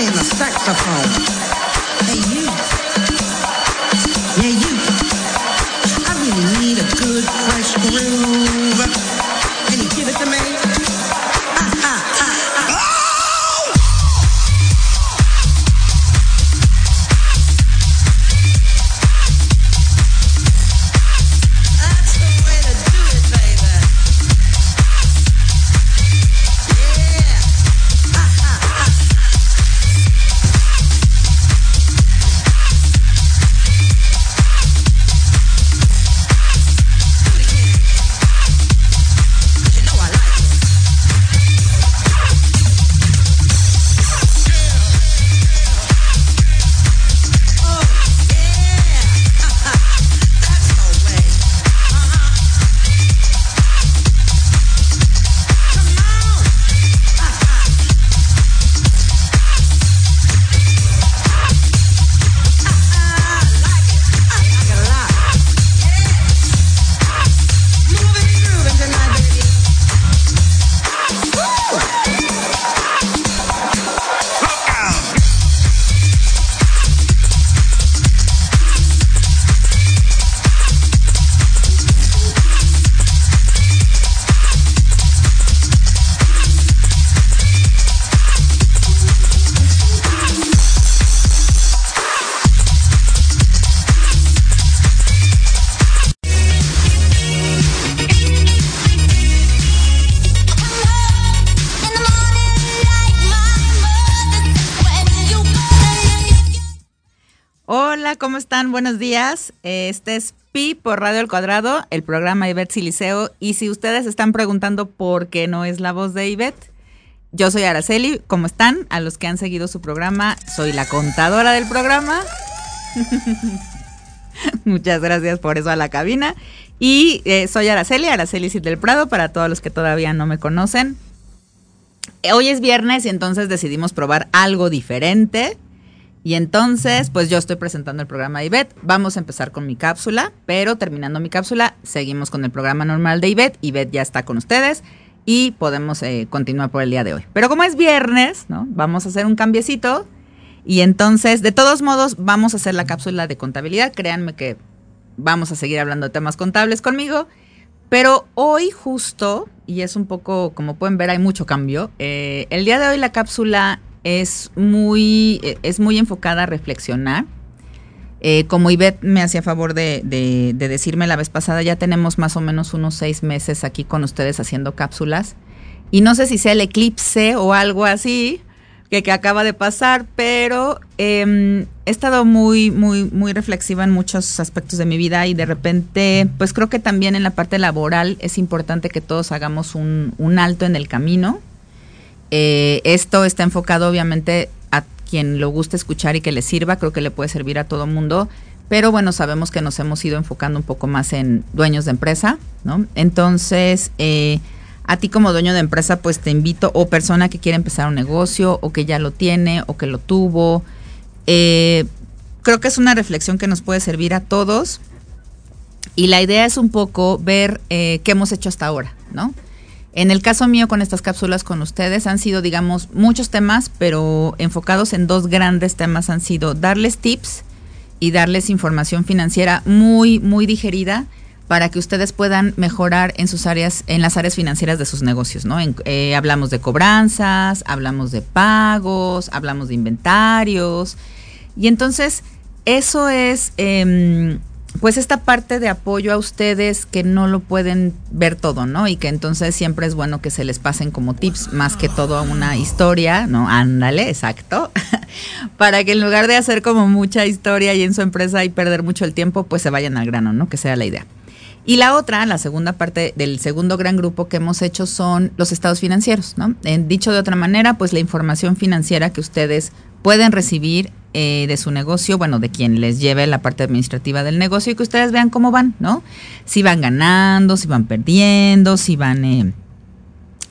playing the saxophone. ¿Cómo están? Buenos días. Este es Pi por Radio El Cuadrado, el programa Ivette Siliceo. Y si ustedes están preguntando por qué no es la voz de Ivette, yo soy Araceli. ¿Cómo están? A los que han seguido su programa, soy la contadora del programa. Muchas gracias por eso a la cabina. Y eh, soy Araceli, Araceli Cid del Prado, para todos los que todavía no me conocen. Hoy es viernes y entonces decidimos probar algo diferente. Y entonces, pues yo estoy presentando el programa de Ivette. Vamos a empezar con mi cápsula, pero terminando mi cápsula, seguimos con el programa normal de Ivette. Ivette ya está con ustedes y podemos eh, continuar por el día de hoy. Pero como es viernes, ¿no? Vamos a hacer un cambiecito. Y entonces, de todos modos, vamos a hacer la cápsula de contabilidad. Créanme que vamos a seguir hablando de temas contables conmigo. Pero hoy justo, y es un poco, como pueden ver, hay mucho cambio. eh, el día de hoy la cápsula es muy, eh, es muy enfocada a reflexionar. Eh, como Ivette me hacía favor de, de- de decirme la vez pasada, ya tenemos más o menos unos seis meses aquí con ustedes haciendo cápsulas. Y no sé si sea el eclipse o algo así que, que acaba de pasar, pero em, he estado muy, muy, muy reflexiva en muchos aspectos de mi vida y de repente, pues creo que también en la parte laboral es importante que todos hagamos un alto en el camino. Eh, esto está enfocado obviamente a quien lo guste escuchar y que le sirva, creo que le puede servir a todo mundo, pero bueno, sabemos que nos hemos ido enfocando un poco más en dueños de empresa, ¿no? Entonces, eh, a ti como dueño de empresa, pues te invito, o persona que quiere empezar un negocio, o que ya lo tiene, o que lo tuvo, eh, creo que es una reflexión que nos puede servir a todos. Y la idea es un poco ver qué hemos hecho hasta ahora, ¿no? En el caso mío con estas cápsulas con ustedes han sido, digamos, muchos temas, pero enfocados en dos grandes temas han sido darles tips y darles información financiera muy, muy digerida para que ustedes puedan mejorar en sus áreas, en las áreas financieras de sus negocios, ¿no? Eh, hablamos de cobranzas, hablamos de pagos, hablamos de inventarios. Y entonces, eso es, em, pues, esta parte de apoyo a ustedes que no lo pueden ver todo, ¿no? Y que entonces siempre es bueno que se les pasen como tips, más que todo una historia, ¿no? Ándale, exacto. Para que en lugar de hacer como mucha historia y en su empresa y perder mucho el tiempo, pues se vayan al grano, ¿no? Que sea la idea. Y la otra, la segunda parte del segundo gran grupo que hemos hecho son los estados financieros, ¿no? En, dicho de otra manera, pues la información financiera que ustedes pueden recibir eh, de su negocio, bueno, de quien les lleve la parte administrativa del negocio y que ustedes vean cómo van, ¿no? Si van ganando, si van perdiendo, si van, eh,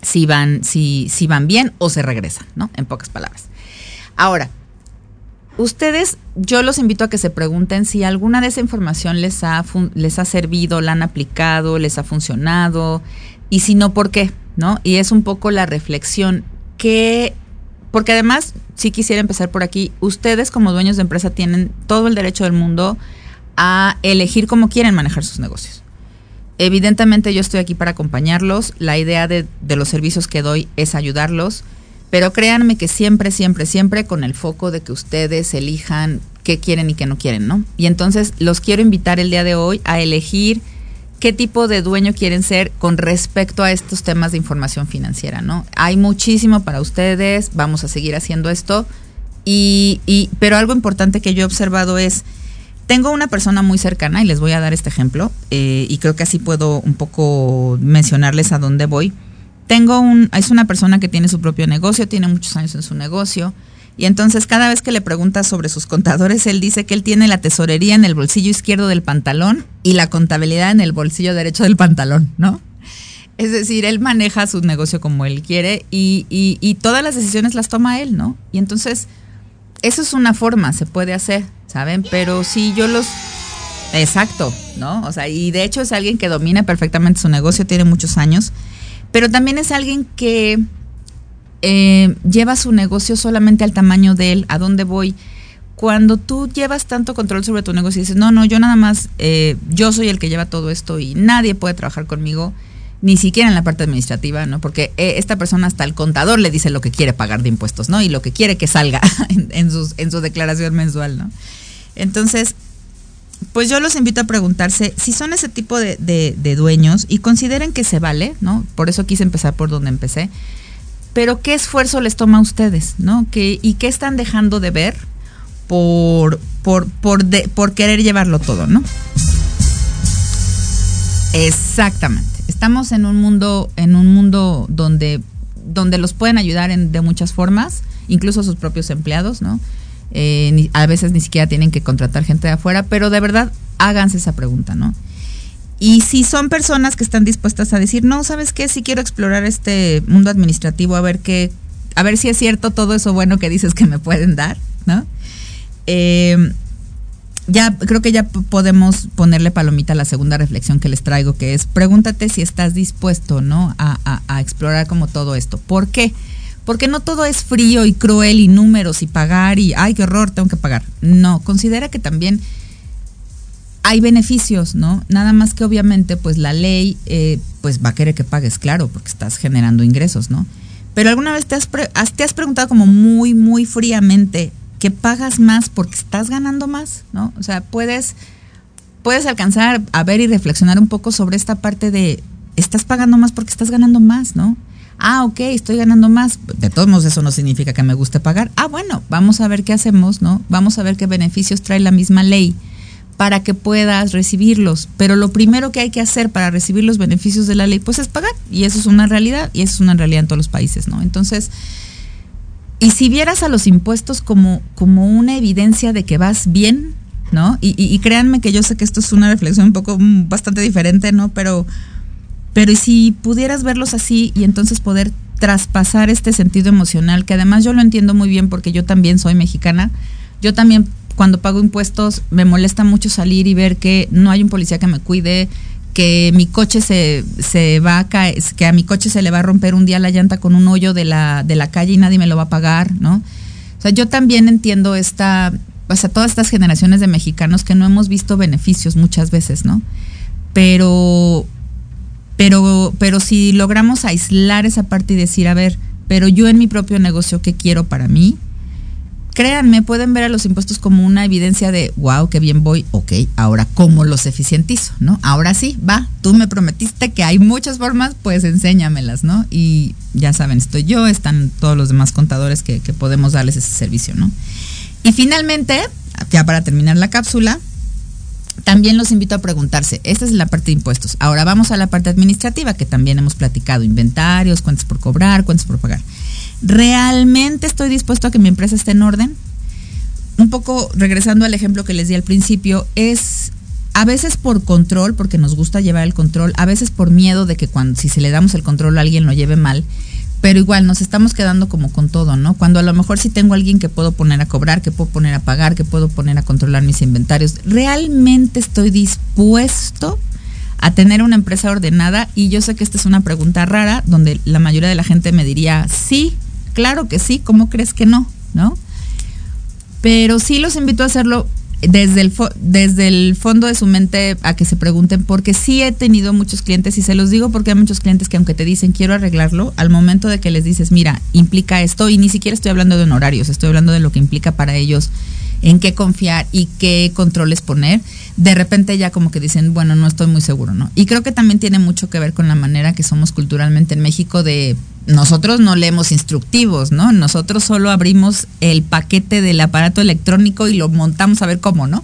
si van, si, si van bien o se regresan, ¿no? En pocas palabras. Ahora, ustedes, yo los invito a que se pregunten si alguna de esa información les ha, les ha servido, la han aplicado, les ha funcionado, y si no, ¿por qué? ¿no? Y es un poco la reflexión que, porque además, si quisiera empezar por aquí, ustedes como dueños de empresa tienen todo el derecho del mundo a elegir cómo quieren manejar sus negocios. Evidentemente yo estoy aquí para acompañarlos, la idea de, de los servicios que doy es ayudarlos, pero créanme que siempre, siempre, siempre con el foco de que ustedes elijan qué quieren y qué no quieren, ¿no? Y entonces los quiero invitar el día de hoy a elegir qué tipo de dueño quieren ser con respecto a estos temas de información financiera, ¿no? Hay muchísimo para ustedes, vamos a seguir haciendo esto, y, y, pero algo importante que yo he observado es, tengo una persona muy cercana, y les voy a dar este ejemplo, eh, y creo que así puedo un poco mencionarles a dónde voy. Tengo un, es una persona que tiene su propio negocio, tiene muchos años en su negocio, y entonces cada vez que le preguntas sobre sus contadores, él dice que él tiene la tesorería en el bolsillo izquierdo del pantalón y la contabilidad en el bolsillo derecho del pantalón, ¿no? Es decir, él maneja su negocio como él quiere y, y, y todas las decisiones las toma él, ¿no? Y entonces, eso es una forma, se puede hacer, ¿saben? Pero si yo los... Exacto, ¿no? O sea, y de hecho es alguien que domina perfectamente su negocio, tiene muchos años, pero también es alguien que eh, lleva su negocio solamente al tamaño de él, a dónde voy. Cuando tú llevas tanto control sobre tu negocio y dices, no, no, yo nada más, eh, yo soy el que lleva todo esto y nadie puede trabajar conmigo, ni siquiera en la parte administrativa, ¿no? Porque eh, esta persona hasta el contador le dice lo que quiere pagar de impuestos, ¿no? Y lo que quiere que salga en, sus, en su declaración mensual, ¿no? Entonces, pues yo los invito a preguntarse si son ese tipo de, de, de dueños y consideren que se vale, ¿no? Por eso quise empezar por donde empecé pero qué esfuerzo les toma a ustedes, ¿no? ¿Qué, ¿Y qué están dejando de ver por, por, por, de, por querer llevarlo todo, ¿no? Exactamente. Estamos en un mundo, en un mundo donde, donde los pueden ayudar en, de muchas formas, incluso sus propios empleados, ¿no? Eh, a veces ni siquiera tienen que contratar gente de afuera, pero de verdad háganse esa pregunta, ¿no? Y si son personas que están dispuestas a decir, no, ¿sabes qué? Si quiero explorar este mundo administrativo, a ver qué, a ver si es cierto todo eso bueno que dices que me pueden dar, ¿no? Eh, ya creo que ya podemos ponerle palomita a la segunda reflexión que les traigo, que es pregúntate si estás dispuesto, ¿no? A, a, a explorar como todo esto. ¿Por qué? Porque no todo es frío y cruel y números y pagar y, ay, qué horror, tengo que pagar. No, considera que también hay beneficios, ¿no? Nada más que obviamente, pues la ley, eh, pues va a querer que pagues, claro, porque estás generando ingresos, ¿no? Pero alguna vez te has, te has preguntado como muy, muy fríamente que pagas más porque estás ganando más, ¿no? O sea, puedes, puedes alcanzar a ver y reflexionar un poco sobre esta parte de, estás pagando más porque estás ganando más, ¿no? Ah, ok, estoy ganando más. De todos modos, eso no significa que me guste pagar. Ah, bueno, vamos a ver qué hacemos, ¿no? Vamos a ver qué beneficios trae la misma ley para que puedas recibirlos. Pero lo primero que hay que hacer para recibir los beneficios de la ley, pues es pagar. Y eso es una realidad, y eso es una realidad en todos los países, ¿no? Entonces, y si vieras a los impuestos como, como una evidencia de que vas bien, ¿no? Y, y, y créanme que yo sé que esto es una reflexión un poco mm, bastante diferente, ¿no? Pero, pero si pudieras verlos así y entonces poder traspasar este sentido emocional, que además yo lo entiendo muy bien porque yo también soy mexicana, yo también cuando pago impuestos me molesta mucho salir y ver que no hay un policía que me cuide, que mi coche se, se va a caer, que a mi coche se le va a romper un día la llanta con un hoyo de la, de la calle y nadie me lo va a pagar, ¿no? O sea, yo también entiendo esta, o sea, todas estas generaciones de mexicanos que no hemos visto beneficios muchas veces, ¿no? Pero, pero, pero si logramos aislar esa parte y decir, a ver, pero yo en mi propio negocio, ¿qué quiero para mí? créanme, pueden ver a los impuestos como una evidencia de, wow, qué bien voy, ok, ahora cómo los eficientizo, ¿no? Ahora sí, va, tú me prometiste que hay muchas formas, pues enséñamelas, ¿no? Y ya saben, estoy yo, están todos los demás contadores que, que podemos darles ese servicio, ¿no? Y finalmente, ya para terminar la cápsula, también los invito a preguntarse, esta es la parte de impuestos. Ahora vamos a la parte administrativa, que también hemos platicado, inventarios, cuentas por cobrar, cuentas por pagar. ¿Realmente estoy dispuesto a que mi empresa esté en orden? Un poco regresando al ejemplo que les di al principio, es a veces por control, porque nos gusta llevar el control, a veces por miedo de que cuando si se le damos el control a alguien lo lleve mal, pero igual nos estamos quedando como con todo, ¿no? Cuando a lo mejor sí tengo alguien que puedo poner a cobrar, que puedo poner a pagar, que puedo poner a controlar mis inventarios, ¿realmente estoy dispuesto a tener una empresa ordenada? Y yo sé que esta es una pregunta rara, donde la mayoría de la gente me diría, sí, claro que sí, ¿cómo crees que no? ¿No? Pero sí los invito a hacerlo desde el, desde el fondo de su mente a que se pregunten, porque sí he tenido muchos clientes, y se los digo porque hay muchos clientes que aunque te dicen quiero arreglarlo, al momento de que les dices, mira, implica esto, y ni siquiera estoy hablando de honorarios, estoy hablando de lo que implica para ellos, en qué confiar y qué controles poner, de repente ya como que dicen, bueno, no estoy muy seguro, ¿no? Y creo que también tiene mucho que ver con la manera que somos culturalmente en México de nosotros no leemos instructivos, ¿no? Nosotros solo abrimos el paquete del aparato electrónico y lo montamos a ver cómo, ¿no?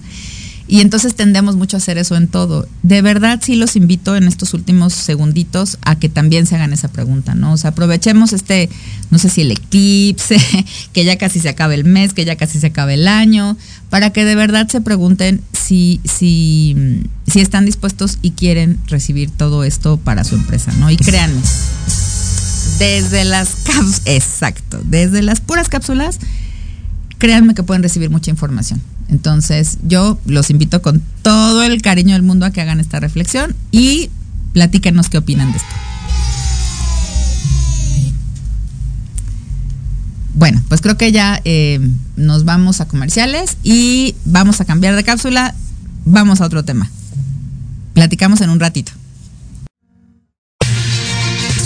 Y entonces tendemos mucho a hacer eso en todo. De verdad sí los invito en estos últimos segunditos a que también se hagan esa pregunta, ¿no? O sea, aprovechemos este, no sé si el eclipse, que ya casi se acaba el mes, que ya casi se acaba el año, para que de verdad se pregunten si, si, si están dispuestos y quieren recibir todo esto para su empresa, ¿no? Y créanme, desde las cápsulas, exacto, desde las puras cápsulas, créanme que pueden recibir mucha información. Entonces, yo los invito con todo el cariño del mundo a que hagan esta reflexión y platíquenos qué opinan de esto. Bueno, pues creo que ya eh, nos vamos a comerciales y vamos a cambiar de cápsula. Vamos a otro tema. Platicamos en un ratito.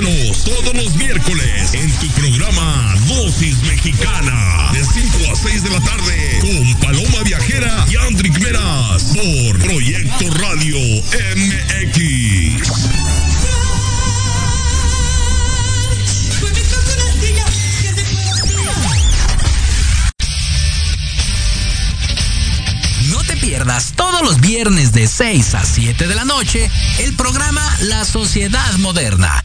Todos los miércoles en tu programa Dosis Mexicana de 5 a 6 de la tarde con Paloma Viajera y Andrick Meras por Proyecto Radio MX. No te pierdas todos los viernes de 6 a 7 de la noche el programa La Sociedad Moderna,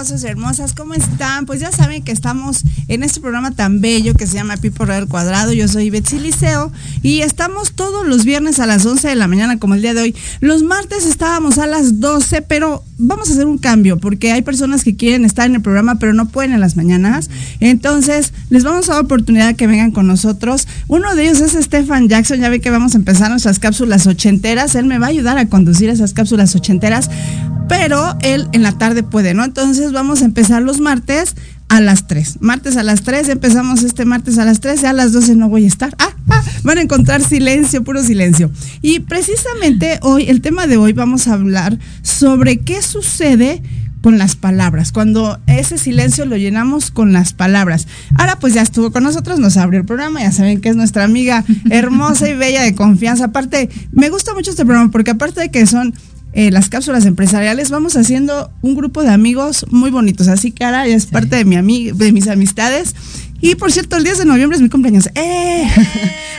Hermosas, ¿cómo están? Pues ya saben que estamos en este programa tan bello que se llama Pipo Real Cuadrado. Yo soy Betsy Liceo y estamos todos los viernes a las 11 de la mañana, como el día de hoy. Los martes estábamos a las 12, pero vamos a hacer un cambio porque hay personas que quieren estar en el programa, pero no pueden en las mañanas. Entonces, les vamos a dar oportunidad que vengan con nosotros. Uno de ellos es Stefan Jackson. Ya ve que vamos a empezar nuestras cápsulas ochenteras. Él me va a ayudar a conducir esas cápsulas ochenteras, pero él en la tarde puede, ¿no? Entonces, vamos a empezar los martes a las 3. Martes a las 3, empezamos este martes a las 3, ya a las 12 no voy a estar. Ah, ah, van a encontrar silencio, puro silencio. Y precisamente hoy, el tema de hoy, vamos a hablar sobre qué sucede con las palabras, cuando ese silencio lo llenamos con las palabras. Ahora pues ya estuvo con nosotros, nos abrió el programa, ya saben que es nuestra amiga hermosa y bella de confianza. Aparte, me gusta mucho este programa porque aparte de que son eh, las cápsulas empresariales, vamos haciendo un grupo de amigos muy bonitos. Así que ahora ya es parte de, mi ami- de mis amistades. Y por cierto, el 10 de noviembre es mi cumpleaños. ¡Eh!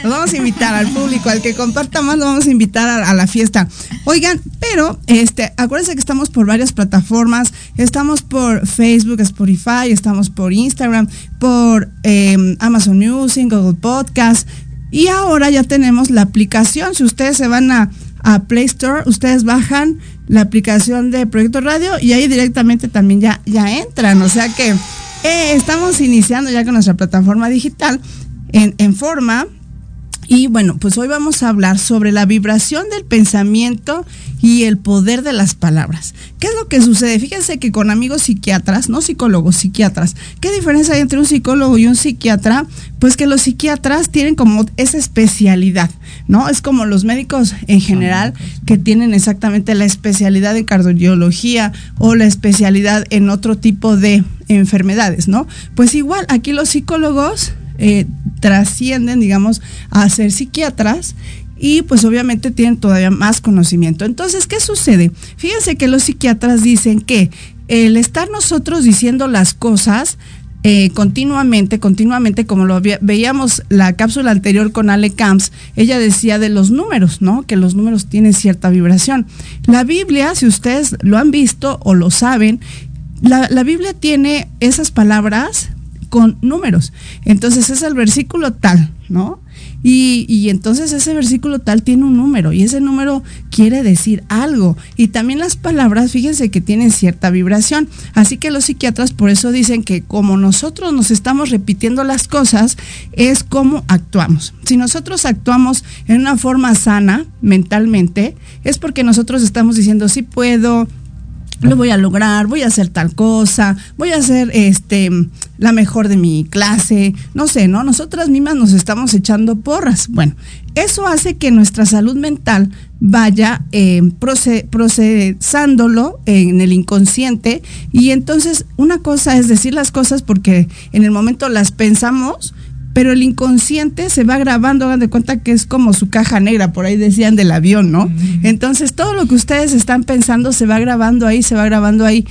Nos vamos a invitar al público, al que comparta más, lo vamos a invitar a, a la fiesta. Oigan, pero este, acuérdense que estamos por varias plataformas. Estamos por Facebook, Spotify, estamos por Instagram, por eh, Amazon Music, Google Podcast. Y ahora ya tenemos la aplicación. Si ustedes se van a, a Play Store, ustedes bajan la aplicación de Proyecto Radio y ahí directamente también ya, ya entran. O sea que eh, estamos iniciando ya con nuestra plataforma digital en, en forma. Y bueno, pues hoy vamos a hablar sobre la vibración del pensamiento y el poder de las palabras. ¿Qué es lo que sucede? Fíjense que con amigos psiquiatras, no psicólogos, psiquiatras, ¿qué diferencia hay entre un psicólogo y un psiquiatra? Pues que los psiquiatras tienen como esa especialidad, ¿no? Es como los médicos en general que tienen exactamente la especialidad en cardiología o la especialidad en otro tipo de enfermedades, ¿no? Pues igual, aquí los psicólogos eh, trascienden, digamos, a ser psiquiatras y pues obviamente tienen todavía más conocimiento. Entonces, ¿qué sucede? Fíjense que los psiquiatras dicen que el estar nosotros diciendo las cosas eh, continuamente, continuamente, como lo ve- veíamos la cápsula anterior con Ale Camps, ella decía de los números, ¿no? Que los números tienen cierta vibración. La Biblia, si ustedes lo han visto o lo saben, la Biblia tiene esas palabras con números. Entonces es el versículo tal, ¿no? Y, y entonces ese versículo tal tiene un número y ese número quiere decir algo. Y también las palabras, fíjense que tienen cierta vibración. Así que los psiquiatras por eso dicen que como nosotros nos estamos repitiendo las cosas, es como actuamos. Si nosotros actuamos en una forma sana mentalmente, es porque nosotros estamos diciendo, sí puedo, lo voy a lograr, voy a hacer tal cosa, voy a ser este la mejor de mi clase, no sé, ¿no? Nosotras mismas nos estamos echando porras. Bueno, eso hace que nuestra salud mental vaya eh, proce- procesándolo en el inconsciente y entonces una cosa es decir las cosas porque en el momento las pensamos, pero el inconsciente se va grabando, hagan de cuenta que es como su caja negra, por ahí decían del avión, ¿no? Entonces todo lo que ustedes están pensando se va grabando ahí, se va grabando ahí.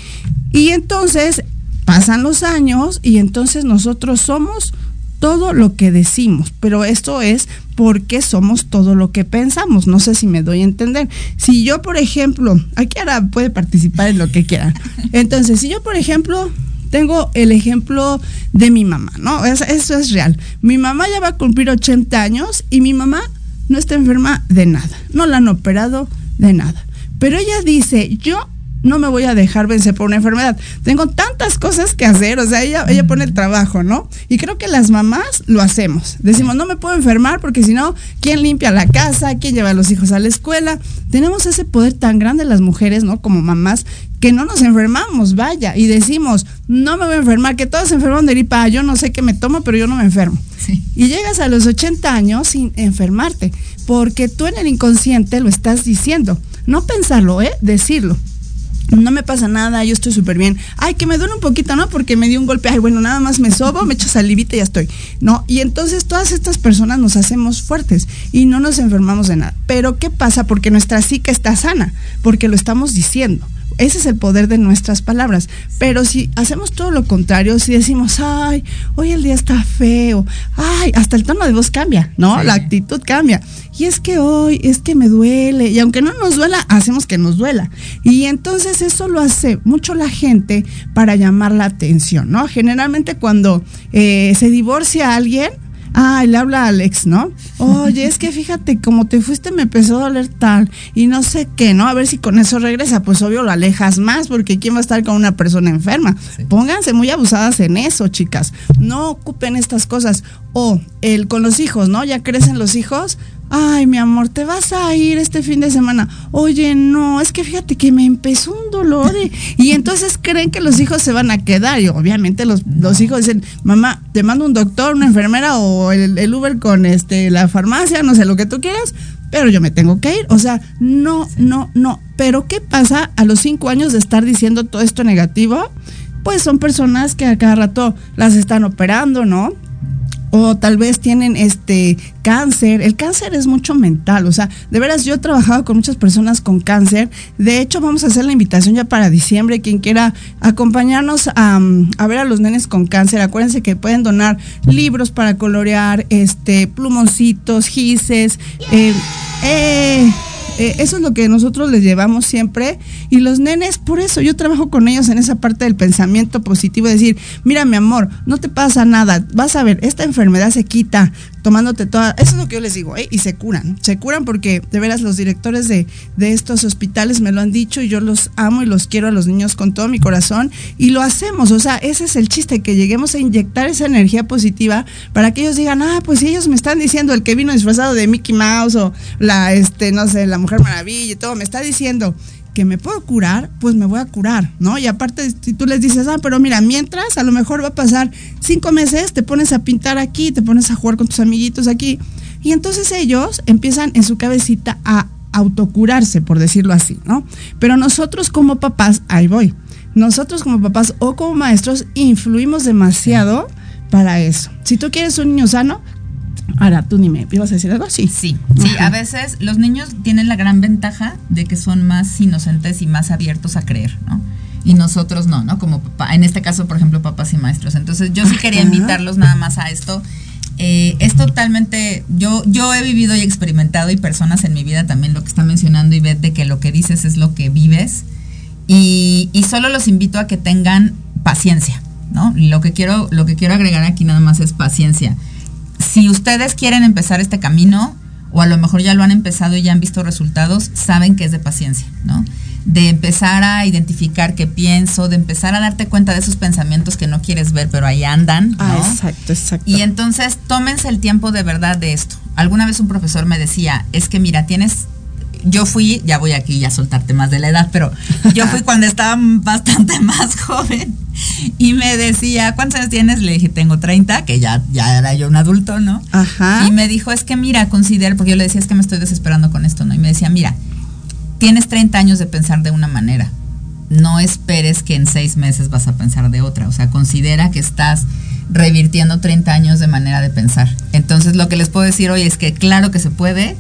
Y entonces pasan los años y entonces nosotros somos todo lo que decimos, pero esto es porque somos todo lo que pensamos. No sé si me doy a entender. Si yo, por ejemplo, aquí ahora puede participar en lo que quiera. Entonces, si yo, por ejemplo, tengo el ejemplo de mi mamá, ¿no? Es- Eso es real. Mi mamá ya va a cumplir 80 años y mi mamá no está enferma de nada. No la han operado de nada. Pero ella dice, yo no me voy a dejar vencer por una enfermedad. Tengo tantas cosas que hacer, o sea, ella, ella pone el trabajo, ¿no? Y creo que las mamás lo hacemos. Decimos, no me puedo enfermar porque si no, ¿quién limpia la casa? ¿Quién lleva a los hijos a la escuela? Tenemos ese poder tan grande las mujeres, ¿no? Como mamás, que no nos enfermamos, vaya, y decimos, no me voy a enfermar, que todos se enferman de gripa, yo no sé qué me tomo, pero yo no me enfermo. Y llegas a los 80 años sin enfermarte, porque tú en el inconsciente lo estás diciendo. No pensarlo, ¿eh? Decirlo no me pasa nada, yo estoy súper bien. Ay, que me duele un poquito, ¿no? Porque me dio un golpe. Ay, bueno, nada más me sobo, me echo salivita y ya estoy. ¿No? Y entonces todas estas personas nos hacemos fuertes y no nos enfermamos de nada. Pero ¿qué pasa? Porque nuestra psique está sana, porque lo estamos diciendo. Ese es el poder de nuestras palabras. Pero si hacemos todo lo contrario, si decimos, ay, hoy el día está feo, ay, hasta el tono de voz cambia, ¿no? Sí. La actitud cambia. Y es que hoy, es que me duele. Y aunque no nos duela, hacemos que nos duela. Y entonces eso lo hace mucho la gente para llamar la atención, ¿no? Generalmente cuando eh, se divorcia alguien, Ay, le habla a Alex, ¿no? Oye, es que fíjate, como te fuiste me empezó a doler tal y no sé qué, ¿no? A ver si con eso regresa. Pues obvio lo alejas más porque ¿quién va a estar con una persona enferma? Pónganse muy abusadas en eso, chicas. No ocupen estas cosas. O el con los hijos, ¿no? Ya crecen los hijos. Ay, mi amor, te vas a ir este fin de semana. Oye, no, es que fíjate que me empezó un dolor. Y, y entonces creen que los hijos se van a quedar. Y obviamente los, los hijos dicen, mamá, te mando un doctor, una enfermera o el, el Uber con este la farmacia, no sé lo que tú quieras, pero yo me tengo que ir. O sea, no, no, no. Pero ¿qué pasa a los cinco años de estar diciendo todo esto negativo? Pues son personas que a cada rato las están operando, ¿no? O tal vez tienen este cáncer. El cáncer es mucho mental, o sea, de veras yo he trabajado con muchas personas con cáncer. De hecho, vamos a hacer la invitación ya para diciembre. Quien quiera acompañarnos a, a ver a los nenes con cáncer, acuérdense que pueden donar libros para colorear, este, plumoncitos, gises, eh, eh, eh, eso es lo que nosotros les llevamos siempre. Y los nenes, por eso yo trabajo con ellos en esa parte del pensamiento positivo, decir, mira mi amor, no te pasa nada, vas a ver, esta enfermedad se quita tomándote toda, eso es lo que yo les digo, ¿eh? y se curan, se curan porque de veras los directores de, de estos hospitales me lo han dicho y yo los amo y los quiero a los niños con todo mi corazón y lo hacemos, o sea, ese es el chiste, que lleguemos a inyectar esa energía positiva para que ellos digan, ah, pues ellos me están diciendo, el que vino disfrazado de Mickey Mouse o la, este, no sé, la Mujer Maravilla y todo, me está diciendo que me puedo curar, pues me voy a curar, ¿no? Y aparte, si tú les dices, ah, pero mira, mientras a lo mejor va a pasar cinco meses, te pones a pintar aquí, te pones a jugar con tus amiguitos aquí, y entonces ellos empiezan en su cabecita a autocurarse, por decirlo así, ¿no? Pero nosotros como papás, ahí voy, nosotros como papás o como maestros influimos demasiado para eso. Si tú quieres un niño sano, ahora tú ni me ibas a decir algo. Sí, sí, Ajá. a veces los niños tienen la gran ventaja de que son más inocentes y más abiertos a creer, ¿no? Y nosotros no, ¿no? Como papá, en este caso, por ejemplo, papás y maestros. Entonces, yo sí quería invitarlos nada más a esto. Eh, es totalmente, yo, yo he vivido y experimentado y personas en mi vida también lo que está mencionando y de que lo que dices es lo que vives. Y, y solo los invito a que tengan paciencia, ¿no? Lo que quiero, lo que quiero agregar aquí nada más es paciencia si ustedes quieren empezar este camino, o a lo mejor ya lo han empezado y ya han visto resultados, saben que es de paciencia, ¿no? De empezar a identificar qué pienso, de empezar a darte cuenta de esos pensamientos que no quieres ver, pero ahí andan, ¿no? Ah, exacto, exacto. Y entonces tómense el tiempo de verdad de esto. Alguna vez un profesor me decía, es que mira, tienes, yo fui, ya voy aquí a soltarte más de la edad, pero yo fui cuando estaba bastante más joven y me decía, ¿cuántos años tienes? Le dije, tengo 30, que ya, ya era yo un adulto, ¿no? Ajá. Y me dijo, es que mira, considera, porque yo le decía, es que me estoy desesperando con esto, ¿no? Y me decía, mira, tienes 30 años de pensar de una manera. No esperes que en seis meses vas a pensar de otra. O sea, considera que estás revirtiendo 30 años de manera de pensar. Entonces, lo que les puedo decir hoy es que claro que se puede,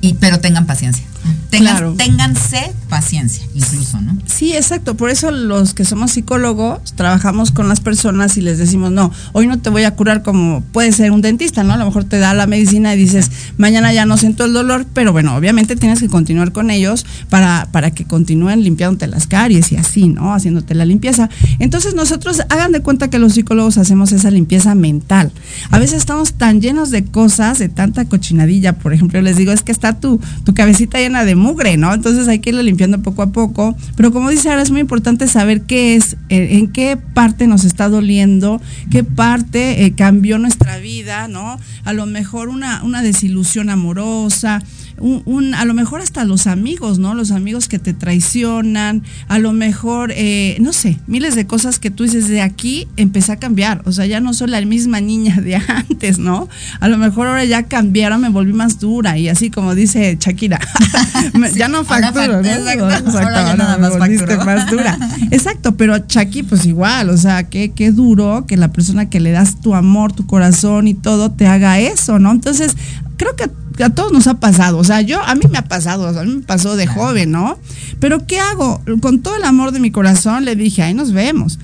y, pero tengan paciencia. Tengan, Claro. Ténganse paciencia, incluso, ¿no? Sí, exacto. Por eso los que somos psicólogos trabajamos con las personas y les decimos, no, hoy no te voy a curar como puede ser un dentista, ¿no? A lo mejor te da la medicina y dices, mañana ya no siento el dolor, pero bueno, obviamente tienes que continuar con ellos para, para que continúen limpiándote las caries y así, ¿no? Haciéndote la limpieza. Entonces nosotros hagan de cuenta que los psicólogos hacemos esa limpieza mental. A veces estamos tan llenos de cosas, de tanta cochinadilla, por ejemplo, yo les digo, es que está tu, tu cabecita llena de mugre, ¿no? Entonces hay que irlo limpiando poco a poco. Pero como dice ahora, es muy importante saber qué es, eh, en qué parte nos está doliendo, qué parte eh, cambió nuestra vida, ¿no? A lo mejor una, una desilusión amorosa, un, un- a lo mejor hasta los amigos, ¿no? Los amigos que te traicionan, a lo mejor, eh, no sé, miles de cosas que tú dices, de aquí empecé a cambiar, o sea, ya no soy la misma niña de antes, ¿no? A lo mejor ahora ya cambiaron, me volví más dura y así como dice Shakira, ya no facturo, fac- ¿no? exacto, ahora ya nada más facturo. más dura. Exacto, pero Chucky, pues igual, o sea, qué, qué duro que la persona que le das tu amor, tu corazón y todo te haga eso, ¿no? Entonces, creo que a todos nos ha pasado, o sea, yo, a mí me ha pasado, o sea, a mí me pasó de joven, ¿no? Pero ¿qué hago? Con todo el amor de mi corazón le dije, ahí nos vemos.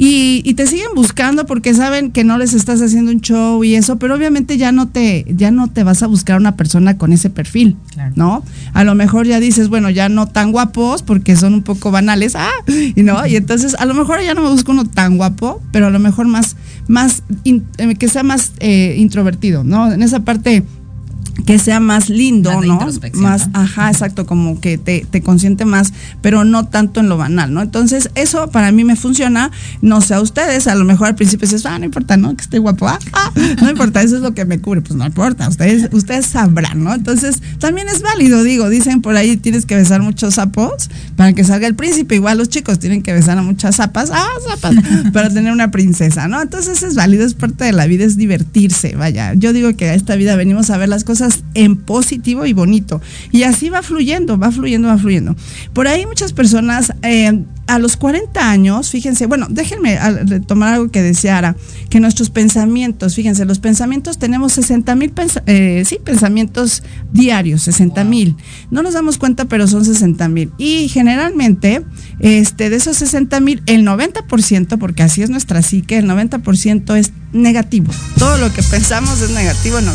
Y, y, te siguen buscando porque saben que no les estás haciendo un show y eso, pero obviamente ya no te, ya no te vas a buscar una persona con ese perfil, claro. ¿no? A lo mejor ya dices, bueno, ya no tan guapos porque son un poco banales, ah, y no, y entonces a lo mejor ya no me busco uno tan guapo, pero a lo mejor más, más, in, que sea más eh, introvertido, ¿no? En esa parte que sea más lindo, más ¿no? Más, ¿no? ajá, exacto, como que te, te, consiente más, pero no tanto en lo banal, ¿no? Entonces, eso para mí me funciona, no sé a ustedes, a lo mejor al principio dices, ah, no importa, ¿no? Que esté guapo, ah, ah, no importa, eso es lo que me cubre, pues no importa, ustedes, ustedes sabrán, ¿no? Entonces, también es válido, digo, dicen por ahí tienes que besar muchos sapos para que salga el príncipe, igual los chicos tienen que besar a muchas zapas, ah, zapas, para tener una princesa, ¿no? Entonces es válido, es parte de la vida, es divertirse, vaya, yo digo que a esta vida venimos a ver las cosas en positivo y bonito. Y así va fluyendo, va fluyendo, va fluyendo. Por ahí muchas personas eh, a los 40 años, fíjense, bueno, déjenme tomar algo que deseara, que nuestros pensamientos, fíjense, los pensamientos tenemos 60 mil, pens eh, sí, pensamientos diarios, 60 mil. No nos damos cuenta, pero son 60 mil. Y generalmente, este, de esos 60 mil, el 90%, porque así es nuestra psique, el 90% es negativo. Todo lo que pensamos es negativo, el 90%.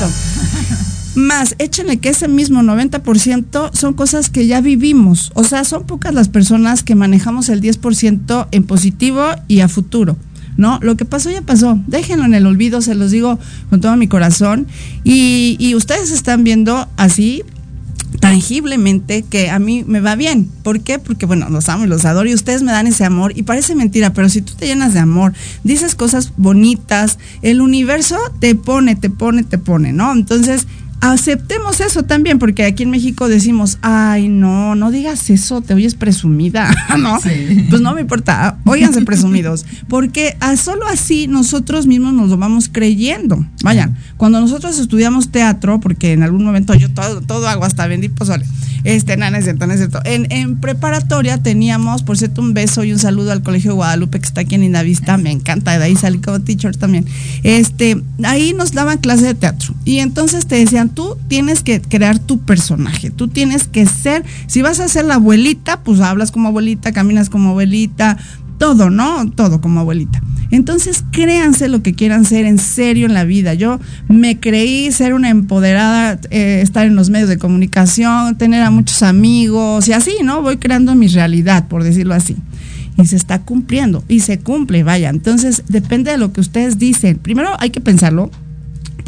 Wow. Más, échenle que ese mismo 90% son cosas que ya vivimos. O sea, son pocas las personas que manejamos el 10% en positivo y a futuro. ¿no? Lo que pasó ya pasó. Déjenlo en el olvido, se los digo con todo mi corazón. Y, y ustedes están viendo así tangiblemente que a mí me va bien. ¿Por qué? Porque, bueno, los amo y los adoro y ustedes me dan ese amor y parece mentira, pero si tú te llenas de amor, dices cosas bonitas, el universo te pone, te pone, te pone, ¿no? Entonces, aceptemos eso también, porque aquí en México decimos, ay, no, no digas eso, te oyes presumida, ¿no? Sí. Pues no me importa, óiganse presumidos, porque a solo así nosotros mismos nos lo vamos creyendo. Vayan, cuando nosotros estudiamos teatro, porque en algún momento yo todo, todo hago, hasta vendí pozole, este, no, no es cierto, no es cierto. En, en, preparatoria teníamos, por cierto, un beso y un saludo al Colegio de Guadalupe, que está aquí en Indavista, me encanta, de ahí salí como teacher también. Este, ahí nos daban clase de teatro, y entonces te decían, tú tienes que crear tu personaje, tú tienes que ser, si vas a ser la abuelita, pues hablas como abuelita, caminas como abuelita, todo, ¿no? Todo como abuelita. Entonces, créanse lo que quieran ser en serio en la vida. Yo me creí ser una empoderada, eh, estar en los medios de comunicación, tener a muchos amigos y así, ¿no? Voy creando mi realidad, por decirlo así. Y se está cumpliendo, y se cumple, vaya. Entonces, depende de lo que ustedes dicen. Primero hay que pensarlo,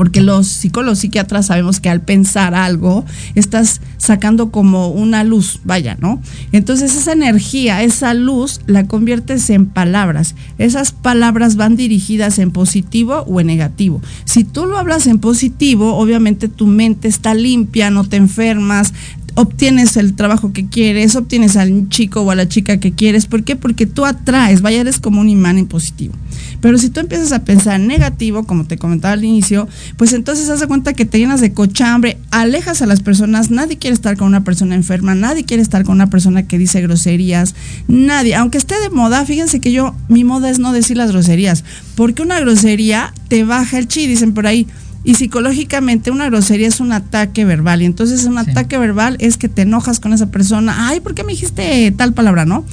porque los psicólogos psiquiatras sabemos que al pensar algo estás sacando como una luz, vaya, ¿no? Entonces esa energía, esa luz, la conviertes en palabras. Esas palabras van dirigidas en positivo o en negativo. Si tú lo hablas en positivo, obviamente tu mente está limpia, no te enfermas, obtienes el trabajo que quieres, obtienes al chico o a la chica que quieres. ¿Por qué? Porque tú atraes, vaya, eres como un imán en positivo. Pero si tú empiezas a pensar negativo, como te comentaba al inicio, pues entonces haz de cuenta que te llenas de cochambre, alejas a las personas, nadie quiere estar con una persona enferma, nadie quiere estar con una persona que dice groserías, nadie, aunque esté de moda, fíjense que yo, mi moda es no decir las groserías, porque una grosería te baja el chi, dicen por ahí. Y psicológicamente una grosería es un ataque verbal. Y entonces un sí. ataque verbal es que te enojas con esa persona. Ay, ¿por qué me dijiste tal palabra, no?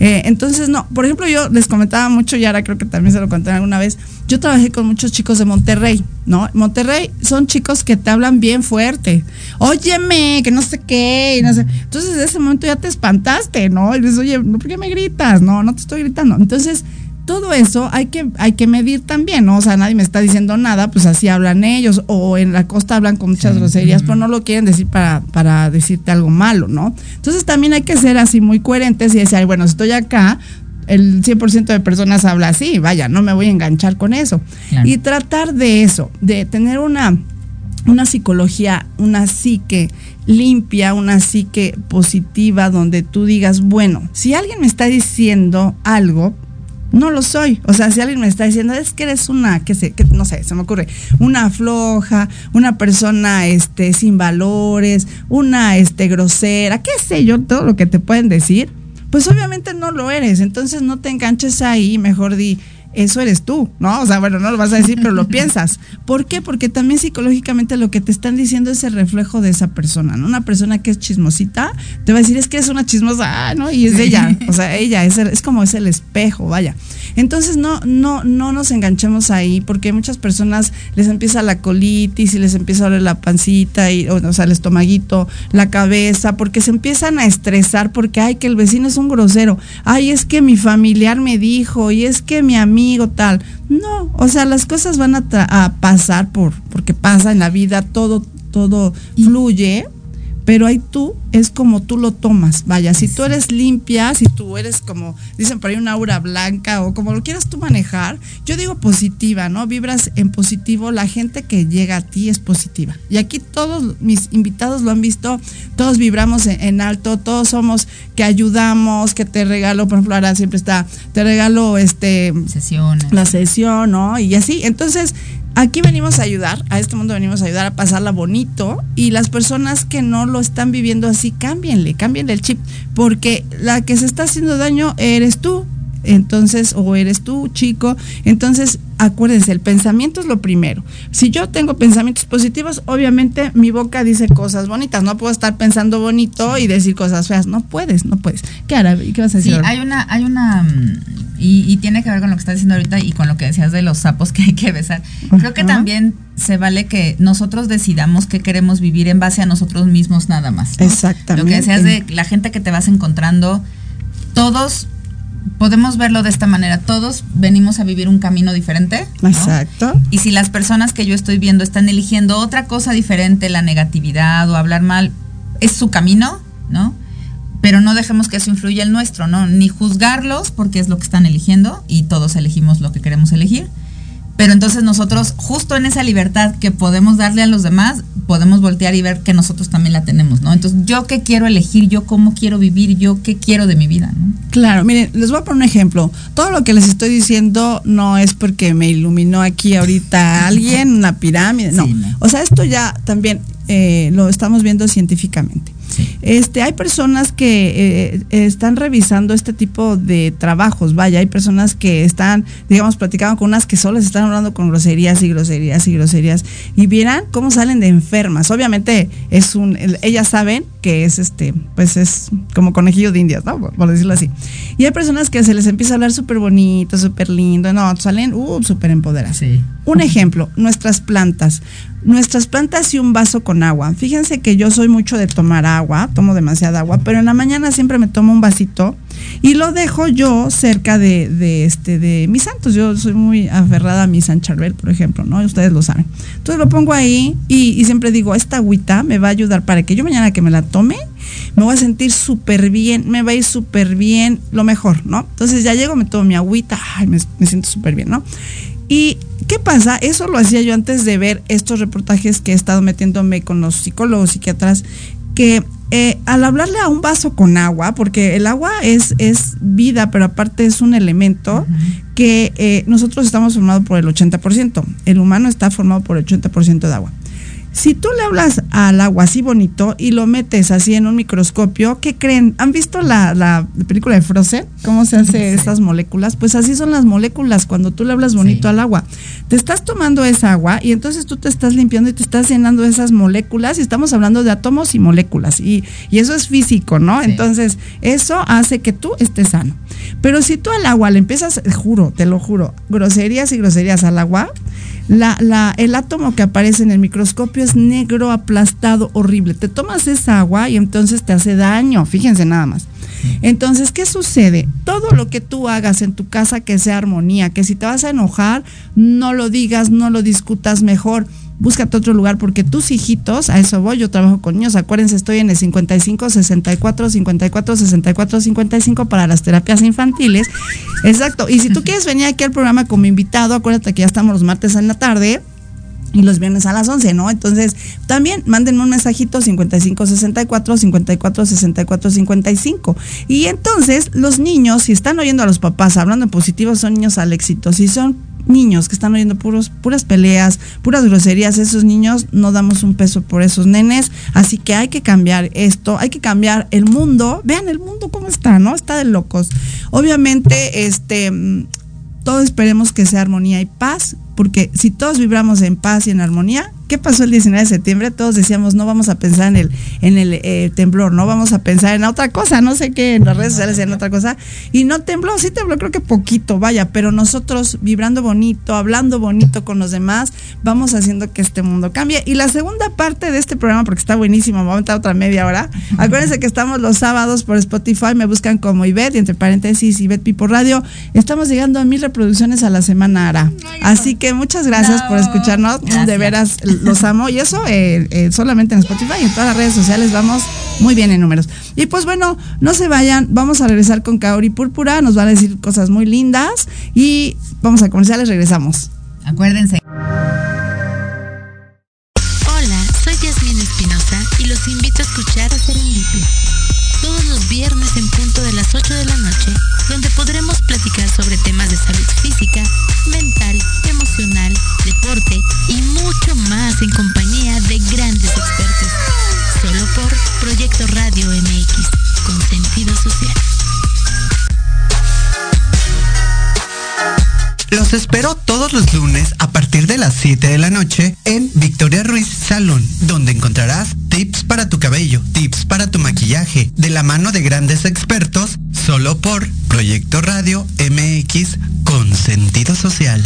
Eh, entonces, no. Por ejemplo, yo les comentaba mucho, y ahora creo que también se lo conté alguna vez. Yo trabajé con muchos chicos de Monterrey, ¿no? Monterrey son chicos que te hablan bien fuerte. Óyeme, que no sé qué, y no sé. Entonces, en ese momento ya te espantaste, ¿no? Y dices, oye, ¿por qué me gritas? No, no te estoy gritando. Entonces, todo eso hay que, hay que medir también, ¿no? O sea, nadie me está diciendo nada, pues así hablan ellos, o en la costa hablan con muchas sí. groserías, pero no lo quieren decir para, para decirte algo malo, ¿no? Entonces también hay que ser así muy coherentes y decir, Ay, bueno, estoy acá, el 100% de personas habla así, vaya, no me voy a enganchar con eso. Claro. Y tratar de eso, de tener una, una psicología, una psique limpia, una psique positiva, donde tú digas, bueno, si alguien me está diciendo algo, no lo soy. O sea, si alguien me está diciendo, es que eres una, que sé, que, no sé, se me ocurre, una floja, una persona este, sin valores, una este, grosera, qué sé yo, todo lo que te pueden decir, pues obviamente no lo eres. Entonces no te enganches ahí, mejor di, eso eres tú, ¿no? O sea, bueno, no lo vas a decir, pero lo piensas. ¿Por qué? Porque también psicológicamente lo que te están diciendo es el reflejo de esa persona, ¿no? Una persona que es chismosita te va a decir, es que es una chismosa, ah, ¿no? Y es ella, o sea, ella, es, el- es como es el espejo, vaya. Entonces, no, no, no nos enganchemos ahí, porque muchas personas les empieza la colitis y les empieza a doler la pancita, y, o, o sea, el estomaguito, la cabeza, porque se empiezan a estresar porque, ay, que el vecino es un grosero, ay, es que mi familiar me dijo, y es que mi amigo tal. No, o sea, las cosas van a, a pasar por, porque pasa en la vida, todo, todo fluye. Pero ahí tú es como tú lo tomas. Vaya, si tú eres limpia, si tú eres como, dicen por ahí, una aura blanca o como lo quieras tú manejar, yo digo positiva, ¿no? Vibras en positivo, la gente que llega a ti es positiva. Y aquí todos mis invitados lo han visto, todos vibramos en, en alto, todos somos que ayudamos, que te regalo, por ejemplo, ahora siempre está, te regalo este Sesiones. la sesión, ¿no? Y así. Entonces, aquí venimos a ayudar, a este mundo venimos a ayudar a pasarla bonito y las personas que no lo están viviendo así, cámbienle, cámbienle el chip, porque la que se está haciendo daño eres tú. Entonces, o eres tú, chico. Entonces, acuérdense, el pensamiento es lo primero. Si yo tengo pensamientos positivos, obviamente mi boca dice cosas bonitas. No puedo estar pensando bonito y decir cosas feas. No puedes, no puedes. ¿Qué, Ara? ¿Qué vas a decir? Sí, hay una, hay una, mm, y, y tiene que ver con lo que estás diciendo ahorita y con lo que decías de los sapos que hay que besar. Creo que también se vale que nosotros decidamos qué queremos vivir en base a nosotros mismos nada más. ¿no? Exactamente. Lo que decías de la gente que te vas encontrando, todos podemos verlo de esta manera, todos venimos a vivir un camino diferente. ¿no? Exacto. Y si las personas que yo estoy viendo están eligiendo otra cosa diferente, la negatividad o hablar mal, es su camino, ¿no? Pero no dejemos que eso influya el nuestro, ¿no? Ni juzgarlos porque es lo que están eligiendo y todos elegimos lo que queremos elegir. Pero entonces nosotros, justo en esa libertad que podemos darle a los demás, podemos voltear y ver que nosotros también la tenemos, ¿no? Entonces, yo qué quiero elegir, yo cómo quiero vivir, yo qué quiero de mi vida, ¿no? Claro, miren, les voy a poner un ejemplo. Todo lo que les estoy diciendo no es porque me iluminó aquí ahorita alguien, una pirámide, no. Sí, no. O sea, esto ya también eh, lo estamos viendo científicamente. Este, hay personas que eh, están revisando este tipo de trabajos, vaya, hay personas que están, digamos, platicando con unas que solo se están hablando con groserías y groserías y groserías y vieran cómo salen de enfermas. Obviamente es un, el- ellas saben que es este, pues es como conejillo de indias, ¿no? Por, por decirlo así. Y hay personas que se les empieza a hablar súper bonito, súper lindo, no, salen, uh, súper empoderadas. Sí. Un ejemplo, nuestras plantas. Nuestras plantas y un vaso con agua. Fíjense que yo soy mucho de tomar agua, tomo demasiada agua, pero en la mañana siempre me tomo un vasito y lo dejo yo cerca de, de, este, de mis santos. Yo soy muy aferrada a mi San Charbel, por ejemplo, ¿no? Ustedes lo saben. Entonces lo pongo ahí y, siempre digo, esta agüita me va a ayudar para que yo mañana que me la tome, me voy a sentir súper bien, me va a ir súper bien, lo mejor, ¿no? Entonces ya llego, me tomo mi agüita, ay, me, me siento súper bien, ¿no? ¿Y qué pasa? Eso lo hacía yo antes de ver estos reportajes que he estado metiéndome con los psicólogos, psiquiatras, que eh, al hablarle a un vaso con agua, porque el agua es, es vida, pero aparte es un elemento que eh, nosotros estamos formados por el 80%. El humano está formado por el 80% de agua. Si tú le hablas al agua así bonito y lo metes así en un microscopio, ¿qué creen? ¿Han visto la, la película de Frozen? ¿Cómo se hace esas moléculas? Pues así son las moléculas cuando tú le hablas bonito Sí. al agua. Te estás tomando esa agua y entonces tú te estás limpiando y te estás llenando de esas moléculas y estamos hablando de átomos y moléculas y, y eso es físico, ¿no? Sí. Entonces eso hace que tú estés sano. Pero si tú al agua le empiezas, juro, te lo juro, groserías y groserías al agua, la, la, el átomo que aparece en el microscopio es negro, aplastado, horrible. Te tomas esa agua y entonces te hace daño, fíjense nada más. Entonces, ¿qué sucede? Todo lo que tú hagas en tu casa que sea armonía, que si te vas a enojar, no lo digas, no lo discutas mejor. Búscate otro lugar porque tus hijitos, a eso voy, yo trabajo con niños, acuérdense, estoy en el 55 64 54 64 55 para las terapias infantiles. Exacto, y si tú quieres venir aquí al programa como invitado, acuérdate que ya estamos los martes en la tarde y los viernes a las 11, ¿no? Entonces, también mándenme un mensajito 5564 5464 55. Y entonces, los niños, si están oyendo a los papás hablando en positivo, son niños al éxito. Si son niños que están oyendo puros, puras peleas, puras groserías, esos niños no damos un peso por esos nenes. Así que hay que cambiar esto, hay que cambiar el mundo. Vean el mundo cómo está, ¿no? Está de locos. Obviamente, este. mm, todo esperemos que sea armonía y paz, porque si todos vibramos en paz y en armonía, ¿qué pasó el 19 de septiembre? Todos decíamos, no vamos a pensar en el, en el eh, temblor, no vamos a pensar en otra cosa, no sé qué, en las redes sociales en otra cosa, y no tembló, sí tembló, creo que poquito, vaya, pero nosotros vibrando bonito, hablando bonito con los demás, vamos haciendo que este mundo cambie. Y la segunda parte de este programa, porque está buenísimo, me va a aventar otra media hora, acuérdense que estamos los sábados por Spotify, me buscan como Ivette, y entre paréntesis, Ivette Pipo Radio, estamos llegando a mil reproducciones a la semana, Ara. Así que muchas gracias por escucharnos, de veras los amo, y eso eh, eh, solamente en Spotify y en todas las redes sociales vamos muy bien en números. Y pues bueno, no se vayan, vamos a regresar con Kaori Púrpura, nos van a decir cosas muy lindas. Y vamos a comerciales, regresamos. Acuérdense. Los espero todos los lunes a partir de las 7 de la noche en Victoria Ruiz Salón, donde encontrarás tips para tu cabello, tips para tu maquillaje, de la mano de grandes expertos, solo por Proyecto Radio MX con sentido social.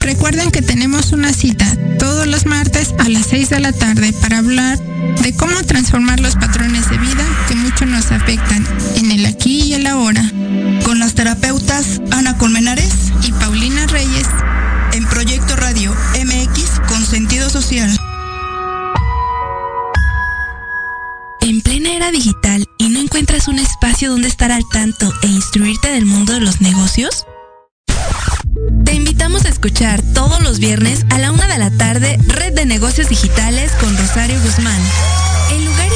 Recuerden que tenemos una cita todos los martes a las 6 de la tarde para hablar de cómo transformar los patrones de vida que mucho nos afectan en el aquí y el ahora. Con las terapeutas Ana Colmenares Y Paulina Reyes, en Proyecto Radio MX con sentido social. En plena era digital y no encuentras un espacio donde estar al tanto e instruirte del mundo de los negocios? Te invitamos a escuchar todos los viernes a la una de la tarde Red de Negocios Digitales con Rosario Guzmán.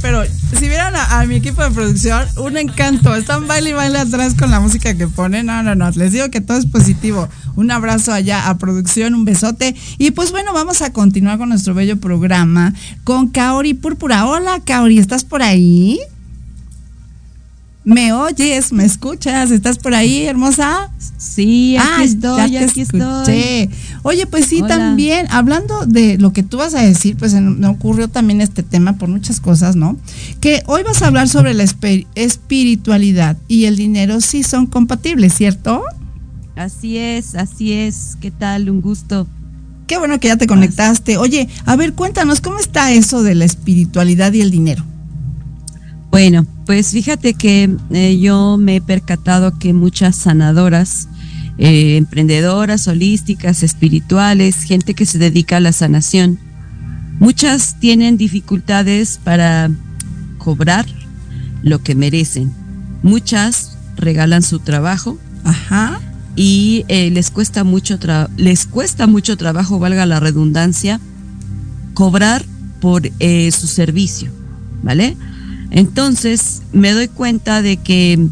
Pero si vieran a, a mi equipo de producción, un encanto. Están baile y baile atrás con la música que ponen. No, no, no. Les digo que todo es positivo. Un abrazo allá a producción, un besote. Y pues bueno, vamos a continuar con nuestro bello programa con Kaori Púrpura. Hola, Kaori, ¿estás por ahí? ¿Me oyes? ¿Me escuchas? ¿Estás por ahí, hermosa? Sí, aquí Ah, estoy, ya te aquí escuché. estoy. Oye, pues sí, Hola. también, hablando de lo que tú vas a decir, pues me ocurrió también este tema por muchas cosas, ¿no? Que hoy vas a hablar sobre la espiritualidad y el dinero sí son compatibles, ¿cierto? Así es, así es. ¿Qué tal? Un gusto. Qué bueno que ya te conectaste. Oye, a ver, cuéntanos, ¿cómo está eso de la espiritualidad y el dinero? Bueno, pues fíjate que eh, yo me he percatado que muchas sanadoras, eh, emprendedoras, holísticas, espirituales, gente que se dedica a la sanación, muchas tienen dificultades para cobrar lo que merecen. Muchas regalan su trabajo Ajá. y eh, les cuesta mucho les cuesta mucho trabajo, valga la redundancia, cobrar por eh, su servicio. ¿vale? Entonces me doy cuenta de que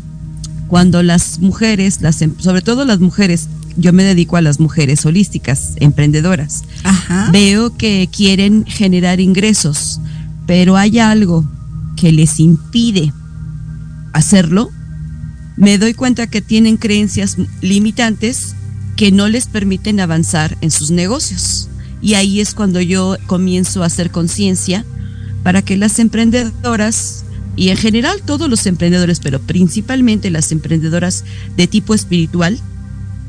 cuando las mujeres, las, em- sobre todo las mujeres, yo me dedico a las mujeres holísticas, emprendedoras, veo que quieren generar ingresos, pero hay algo que les impide hacerlo, me doy cuenta que tienen creencias limitantes que no les permiten avanzar en sus negocios. Y ahí es cuando yo comienzo a hacer conciencia para que las emprendedoras, y en general todos los emprendedores, pero principalmente las emprendedoras de tipo espiritual,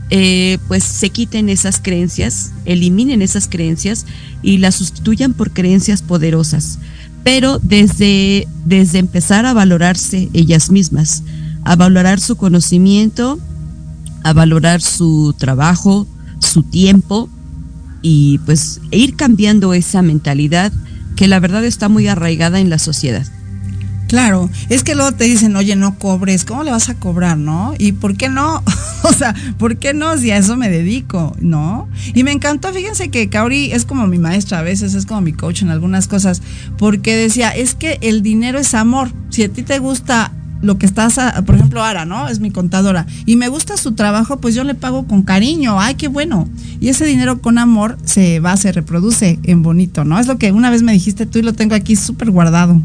eh, pues se quiten esas creencias, eliminen esas creencias y las sustituyan por creencias poderosas. Pero desde, desde empezar a valorarse ellas mismas, a valorar su conocimiento, a valorar su trabajo, su tiempo y pues ir cambiando esa mentalidad que la verdad está muy arraigada en la sociedad. Claro, es que luego te dicen, oye, no cobres, ¿cómo le vas a cobrar, no? ¿Y por qué no? o sea, ¿por qué no si a eso me dedico, no? Y me encantó, fíjense que Kaori es como mi maestra, a veces es como mi coach en algunas cosas, porque decía, es que el dinero es amor. Si a ti te gusta lo que estás, por ejemplo, Ara, ¿no? Es mi contadora. Y me gusta su trabajo, pues yo le pago con cariño. Ay, qué bueno. Y ese dinero con amor se va, se reproduce en bonito, ¿no? Es lo que una vez me dijiste tú y lo tengo aquí súper guardado.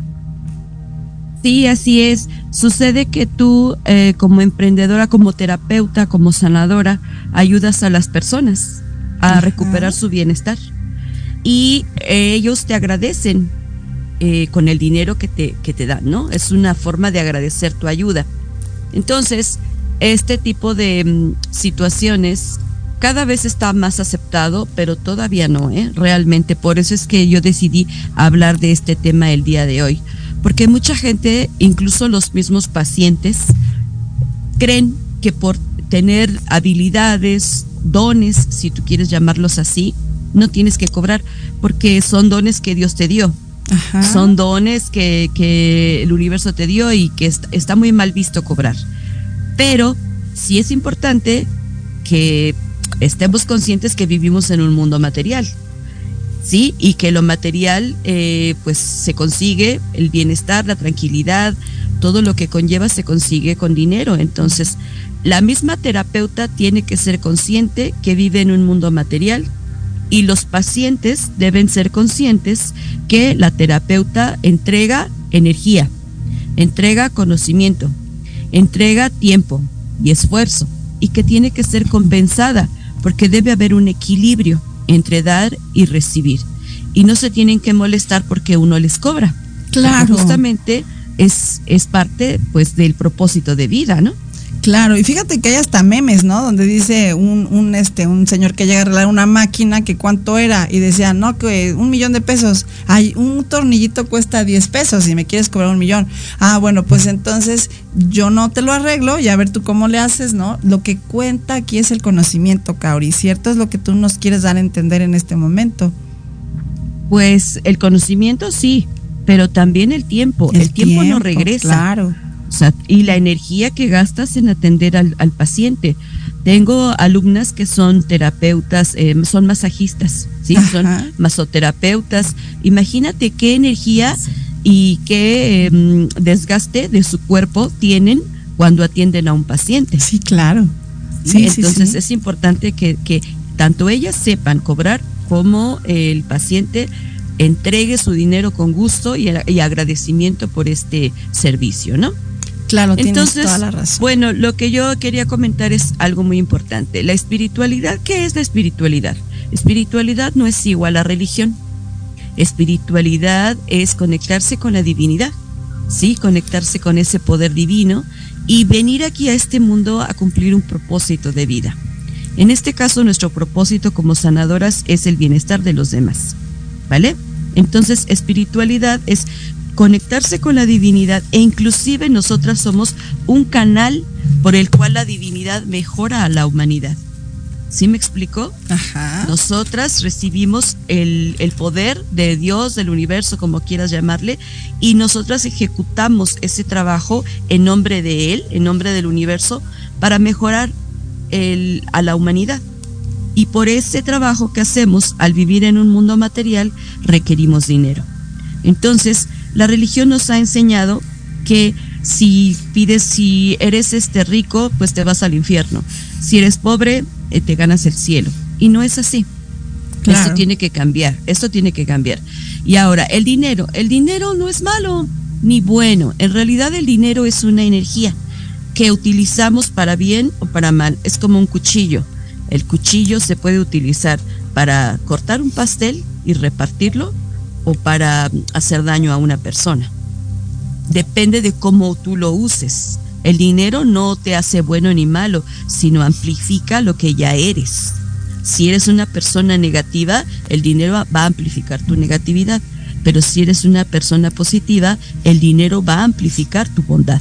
Sí, así es. Sucede que tú eh, como emprendedora, como terapeuta, como sanadora, ayudas a las personas a recuperar su bienestar. Y eh, ellos te agradecen eh, con el dinero que te, que te dan, ¿no? Es una forma de agradecer tu ayuda. Entonces, este tipo de mm, situaciones cada vez está más aceptado, pero todavía no, ¿eh? Realmente. Por eso es que yo decidí hablar de este tema el día de hoy. Porque mucha gente, incluso los mismos pacientes, creen que por tener habilidades, dones, si tú quieres llamarlos así, no tienes que cobrar, porque son dones que Dios te dio. Son dones que, que el universo te dio y que est- está muy mal visto cobrar. Pero sí es importante que estemos conscientes que vivimos en un mundo material. ¿Sí? Y que lo material, eh, pues se consigue, el bienestar, la tranquilidad, todo lo que conlleva se consigue con dinero. Entonces, la misma terapeuta tiene que ser consciente que vive en un mundo material y los pacientes deben ser conscientes que la terapeuta entrega energía, entrega conocimiento, entrega tiempo y esfuerzo y que tiene que ser compensada porque debe haber un equilibrio entre dar y recibir. Y no se tienen que molestar porque uno les cobra. Claro. Porque Justamente es, es parte pues del propósito de vida, ¿no? Claro, y fíjate que hay hasta memes, ¿no? Donde dice un, un, este, un señor que llega a arreglar una máquina que cuánto era y decía, no, que un millón de pesos. Ay, un tornillito cuesta 10 pesos y me quieres cobrar un millón. Ah, bueno, pues entonces yo no te lo arreglo y a ver tú cómo le haces, ¿no? Lo que cuenta aquí es el conocimiento, Kaori, ¿cierto? Es lo que tú nos quieres dar a entender en este momento. Pues el conocimiento sí, pero también el tiempo. El, tiempo, no tiempo, regresa. claro. Sea, y la energía que gastas en atender al, al paciente. Tengo alumnas que son terapeutas, eh, son masajistas, ¿sí? Son masoterapeutas. Imagínate qué energía y qué eh, desgaste de su cuerpo tienen cuando atienden a un paciente. Sí, claro. Sí, Entonces sí. es importante que, que tanto ellas sepan cobrar como el paciente entregue su dinero con gusto y, y agradecimiento por este servicio, ¿no? Claro, tienes Entonces, toda la razón. bueno, lo que yo quería comentar es algo muy importante. La espiritualidad, ¿qué es la espiritualidad? Espiritualidad no es igual a religión. Espiritualidad es conectarse con la divinidad, ¿sí? Conectarse con ese poder divino y venir aquí a este mundo a cumplir un propósito de vida. En este caso, nuestro propósito como sanadoras es el bienestar de los demás, ¿vale? Entonces, espiritualidad es conectarse con la divinidad e inclusive nosotras somos un canal por el cual la divinidad mejora a la humanidad. ¿Sí me explicó? Ajá. Nosotras recibimos el, el poder de Dios, del universo, como quieras llamarle, y nosotras ejecutamos ese trabajo en nombre de Él, en nombre del universo, para mejorar el, a la humanidad. Y por ese trabajo que hacemos al vivir en un mundo material requerimos dinero. Entonces, la religión nos ha enseñado que si pides, si eres este rico, pues te vas al infierno. Si eres pobre, eh, te ganas el cielo. Y no es así. Claro. Esto tiene que cambiar, esto tiene que cambiar. Y ahora, el dinero, el dinero no es malo ni bueno. En realidad el dinero es una energía que utilizamos para bien o para mal. Es como un cuchillo. El cuchillo se puede utilizar para cortar un pastel y repartirlo o para hacer daño a una persona. Depende de cómo tú lo uses. El dinero no te hace bueno ni malo, sino amplifica lo que ya eres. Si eres una persona negativa, el dinero va a amplificar tu negatividad. Pero si eres una persona positiva, el dinero va a amplificar tu bondad.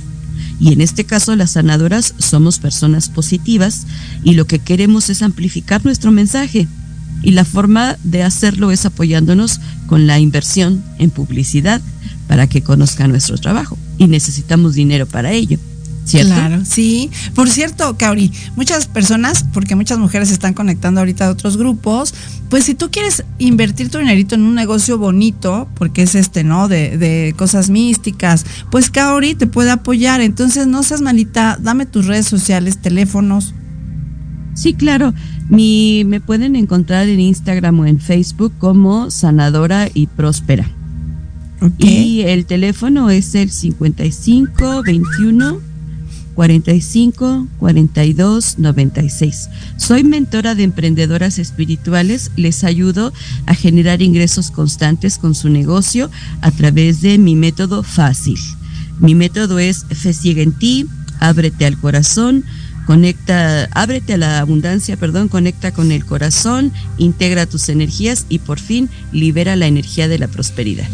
Y en este caso las sanadoras somos personas positivas y lo que queremos es amplificar nuestro mensaje. Y la forma de hacerlo es apoyándonos con la inversión en publicidad para que conozcan nuestro trabajo. Y necesitamos dinero para ello. ¿Cierto? Claro, sí. Por cierto, Kauri, muchas personas, porque muchas mujeres se están conectando ahorita a otros grupos, pues si tú quieres invertir tu dinerito en un negocio bonito, porque es este, ¿no? De, de cosas místicas, pues Kaori te puede apoyar. Entonces, no seas malita, dame tus redes sociales, teléfonos. Sí, claro. Mi, me pueden encontrar en Instagram o en Facebook como Sanadora y Próspera. Y el teléfono es el 55 21 45 42 96. Soy mentora de emprendedoras espirituales. Les ayudo a generar ingresos constantes con su negocio a través de mi método fácil. Mi método es Fe ciega en ti, ábrete al corazón, conecta, ábrete a la abundancia, perdón, conecta con el corazón, integra tus energías y por fin libera la energía de la prosperidad.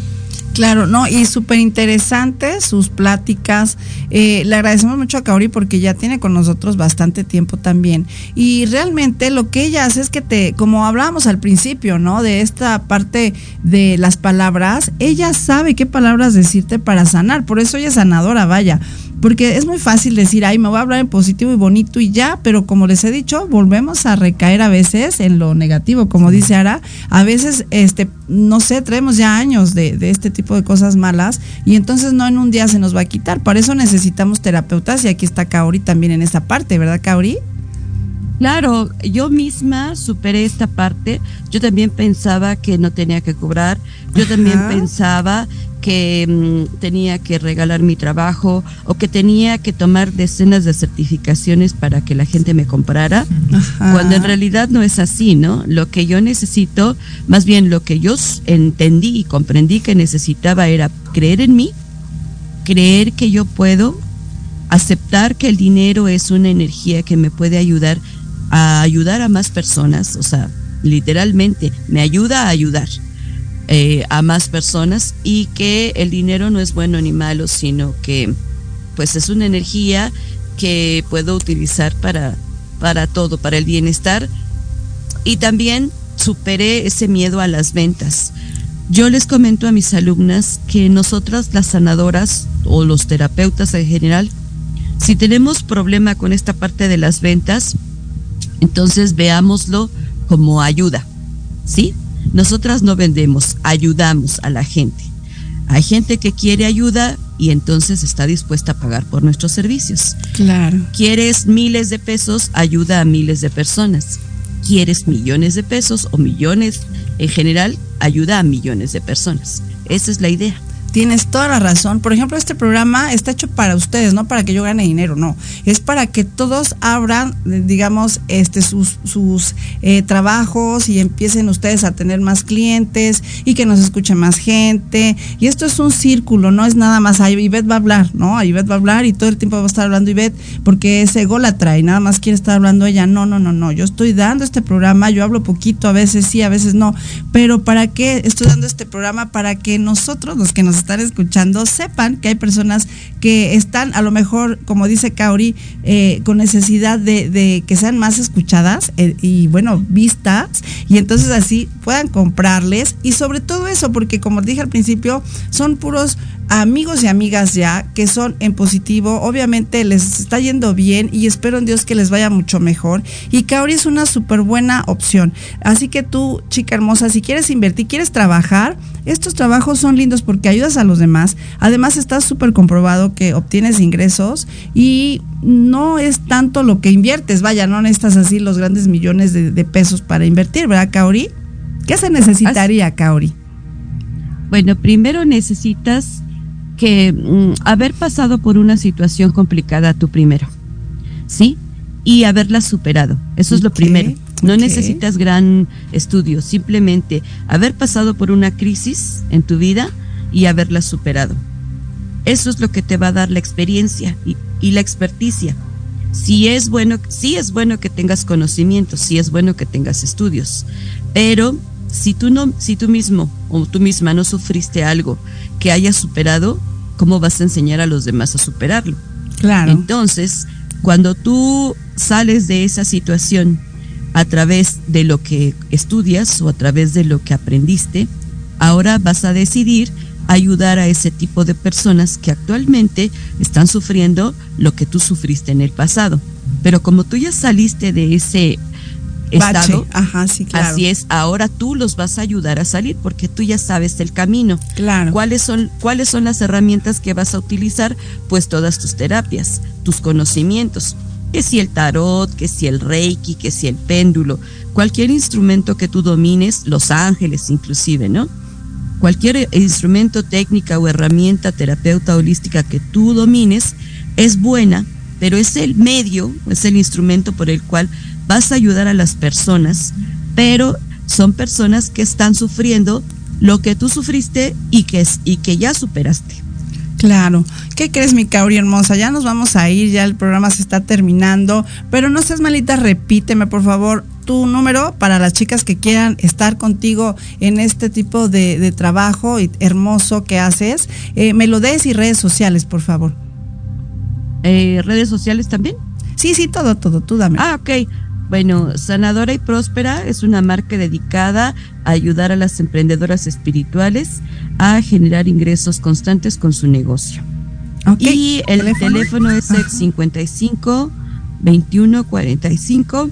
Claro, no, y súper interesante sus pláticas. Eh, le agradecemos mucho a Kaori porque ya tiene con nosotros bastante tiempo también. Y realmente lo que ella hace es que te, como hablábamos al principio, ¿no? De esta parte de las palabras, ella sabe qué palabras decirte para sanar. Por eso ella es sanadora, vaya. Porque es muy fácil decir, ay, me voy a hablar en positivo y bonito y ya, pero como les he dicho, volvemos a recaer a veces en lo negativo, como dice Ara, a veces, este, no sé, traemos ya años de, de este tipo de cosas malas y entonces no en un día se nos va a quitar. Por eso necesitamos terapeutas y aquí está Kaori también en esa parte, ¿verdad, Kaori? Claro, yo misma superé esta parte. Yo también pensaba que no tenía que cobrar. Yo también pensaba que mm, tenía que regalar mi trabajo o que tenía que tomar decenas de certificaciones para que la gente me comprara, Ajá. cuando en realidad no es así, ¿no? Lo que yo necesito, más bien lo que yo entendí y comprendí que necesitaba era creer en mí, creer que yo puedo, aceptar que el dinero es una energía que me puede ayudar a ayudar a más personas, o sea, literalmente me ayuda a ayudar eh, a más personas y que el dinero no es bueno ni malo, sino que pues es una energía que puedo utilizar para, para todo, para el bienestar y también superé ese miedo a las ventas. Yo les comento a mis alumnas que nosotras las sanadoras o los terapeutas en general, si tenemos problema con esta parte de las ventas, entonces veámoslo como ayuda, ¿sí? Nosotras no vendemos, ayudamos a la gente. Hay gente que quiere ayuda y entonces está dispuesta a pagar por nuestros servicios. Claro. Quieres miles de pesos, ayuda a miles de personas. Quieres millones de pesos o millones en general, ayuda a millones de personas. Esa es la idea. Tienes toda la razón. Por ejemplo, este programa está hecho para ustedes, no para que yo gane dinero, no. Es para que todos abran, eh, digamos, este, sus, sus eh, trabajos y empiecen ustedes a tener más clientes y que nos escuche más gente. Y esto es un círculo, no es nada más. Ahí Ivette va a hablar, ¿no? Ivette va a hablar y todo el tiempo va a estar hablando Ivette porque ese ególatra y nada más quiere estar hablando ella. No, no, no, no. Yo estoy dando este programa, yo hablo poquito, a veces sí, a veces no. Pero ¿para qué estoy dando este programa? Para que nosotros, los que nos están escuchando sepan que hay personas que están a lo mejor, como dice Kaori, eh, con necesidad de, que sean más escuchadas eh, y bueno, vistas y entonces así puedan comprarles y sobre todo eso, porque como dije al principio, son puros amigos y amigas ya que son en positivo, obviamente les está yendo bien y espero en Dios que les vaya mucho mejor y Kaori es una súper buena opción. Así que tú, chica hermosa, si quieres invertir, quieres trabajar, estos trabajos son lindos porque ayudas a los demás. Además está súper comprobado que obtienes ingresos y no es tanto lo que inviertes, vaya, no necesitas así los grandes millones de, de pesos para invertir, ¿verdad, Kaori? ¿Qué se necesitaría, Kaori? Bueno, primero necesitas que mm, haber pasado por una situación complicada tú primero, ¿sí? Y haberla superado. Eso es lo primero. No necesitas gran estudio, simplemente haber pasado por una crisis en tu vida y haberla superado. Eso es lo que te va a dar la experiencia y, y la experticia. Si es bueno, sí es bueno que tengas conocimientos, sí es bueno que tengas estudios, pero si tú no, si tú mismo o tú misma no sufriste algo que hayas superado, ¿cómo vas a enseñar a los demás a superarlo? Claro. Entonces, cuando tú sales de esa situación a través de lo que estudias o a través de lo que aprendiste, ahora vas a decidir ayudar a ese tipo de personas que actualmente están sufriendo lo que tú sufriste en el pasado. Pero como tú ya saliste de ese. Estado, Ajá, sí, claro. así es, ahora tú los vas a ayudar a salir porque tú ya sabes el camino. Claro. ¿Cuáles son, ¿Cuáles son las herramientas que vas a utilizar? Pues todas tus terapias, tus conocimientos. Que si el tarot, que si el reiki, que si el péndulo, cualquier instrumento que tú domines, los ángeles inclusive, ¿no? Cualquier instrumento, técnica o herramienta terapeuta holística que tú domines es buena, pero es el medio, es el instrumento por el cual vas a ayudar a las personas, pero son personas que están sufriendo lo que tú sufriste y que, y que ya superaste. Claro. ¿Qué crees, mi Kaori hermosa? Ya nos vamos a ir, ya el programa se está terminando. Pero no seas malita, repíteme, por favor, tu número para las chicas que quieran estar contigo en este tipo de, de trabajo hermoso que haces. Eh, me lo des y redes sociales, por favor. Eh, ¿Redes sociales también? Sí, sí, todo, todo, tú dame. Ah, ok. Bueno, Sanadora y Próspera es una marca dedicada a ayudar a las emprendedoras espirituales a generar ingresos constantes con su negocio. Ok. Y el ¿Teléfono? teléfono, es el 55 21 45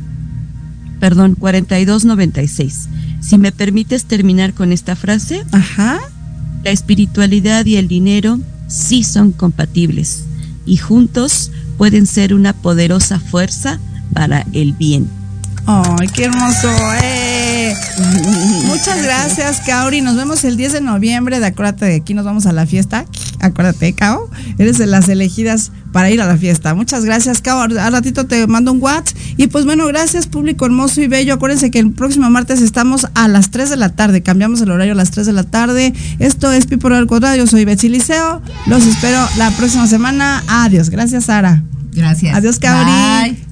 perdón, 42 96. Si me permites terminar con esta frase, Ajá. la espiritualidad y el dinero sí son compatibles y juntos pueden ser una poderosa fuerza para el bien. Ay, qué hermoso. ¡eh! Muchas gracias, Kaori. Nos vemos el 10 de noviembre. De acuérdate de aquí nos vamos a la fiesta. Acuérdate, Kao. Eres de las elegidas para ir a la fiesta. Muchas gracias, Kao. Al ratito te mando un WhatsApp. Y pues bueno, gracias, público hermoso y bello. Acuérdense que el próximo martes estamos a las 3 de la tarde. Cambiamos el horario a las 3 de la tarde. Esto es Pipo al Cuadrado. Yo soy Betsy Liceo. Los espero la próxima semana. Adiós. Gracias, Sara. Gracias. Adiós, Kaori. Bye.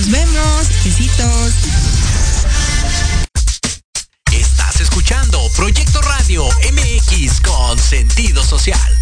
Nos vemos. Besitos. Estás escuchando Proyecto Radio MX con sentido social.